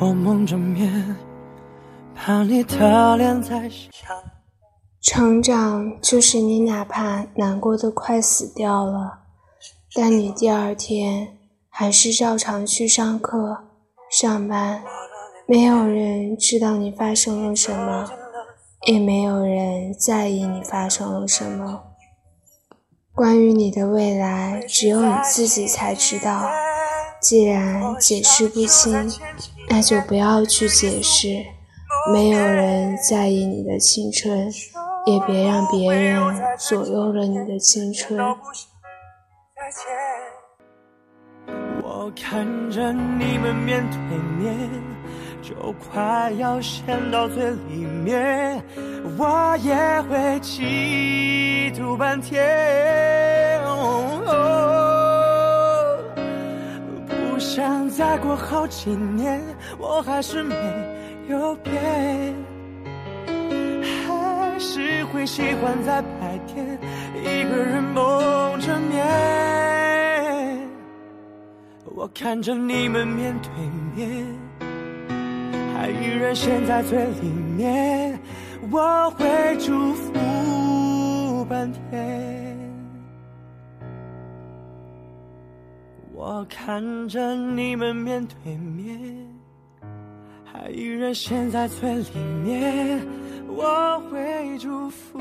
我蒙着面，怕你的脸在想。成长就是你哪怕难过的快死掉了，但你第二天还是照常去上课、上班。没有人知道你发生了什么，也没有人在意你发生了什么。关于你的未来，只有你自己才知道。既然解释不清，那就不要去解释。没有人在意你的青春，也别让别人左右了你的青春。我看着你们面对面。就快要陷到最里面，我也会嫉妒半天。不想再过好几年，我还是没有变，还是会喜欢在白天一个人蒙着面。我看着你们面对面。还依然陷在最里面，我会祝我看着你们面对面，还依然陷在最里面，我会祝福。